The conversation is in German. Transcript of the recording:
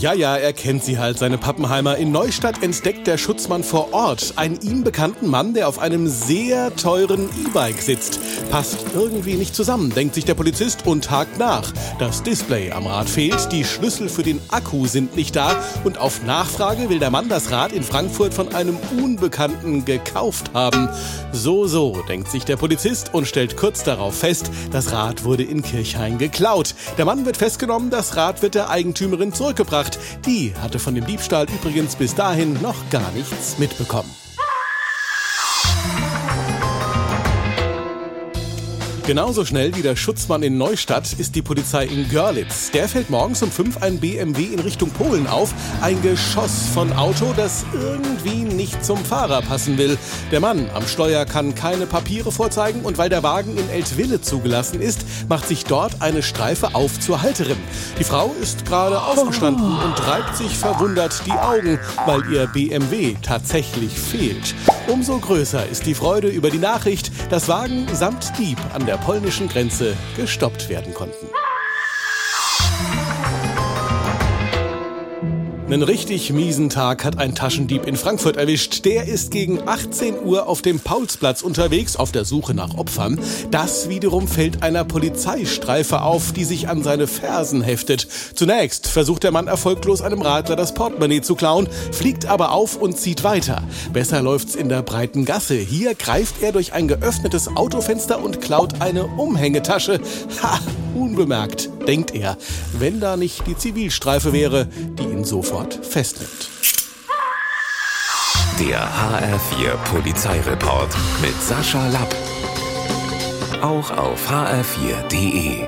Ja, ja, er kennt sie halt, seine Pappenheimer. In Neustadt entdeckt der Schutzmann vor Ort einen ihm bekannten Mann, der auf einem sehr teuren E-Bike sitzt. Passt irgendwie nicht zusammen, denkt sich der Polizist und hakt nach. Das Display am Rad fehlt, die Schlüssel für den Akku sind nicht da und auf Nachfrage will der Mann das Rad in Frankfurt von einem Unbekannten gekauft haben. So, so, denkt sich der Polizist und stellt kurz darauf fest, das Rad wurde in Kirchhain geklaut. Der Mann wird festgenommen, das Rad wird der Eigentümerin zurückgebracht. Die hatte von dem Diebstahl übrigens bis dahin noch gar nichts mitbekommen. Genauso schnell wie der Schutzmann in Neustadt ist die Polizei in Görlitz. Der fällt morgens um fünf ein BMW in Richtung Polen auf. Ein Geschoss von Auto, das irgendwie nicht zum Fahrer passen will. Der Mann am Steuer kann keine Papiere vorzeigen und weil der Wagen in Eltville zugelassen ist, macht sich dort eine Streife auf zur Halterin. Die Frau ist gerade aufgestanden und reibt sich verwundert die Augen, weil ihr BMW tatsächlich fehlt. Umso größer ist die Freude über die Nachricht, dass Wagen samt Dieb an der polnischen Grenze gestoppt werden konnten. Einen richtig miesen Tag hat ein Taschendieb in Frankfurt erwischt. Der ist gegen 18 Uhr auf dem Paulsplatz unterwegs, auf der Suche nach Opfern. Das wiederum fällt einer Polizeistreife auf, die sich an seine Fersen heftet. Zunächst versucht der Mann erfolglos einem Radler das Portemonnaie zu klauen, fliegt aber auf und zieht weiter. Besser läuft's in der breiten Gasse. Hier greift er durch ein geöffnetes Autofenster und klaut eine Umhängetasche. Ha, unbemerkt, denkt er, wenn da nicht die Zivilstreife wäre, die ihn sofort festnimmt. Der HR4 Polizeireport mit Sascha Lapp. Auch auf hr4.de.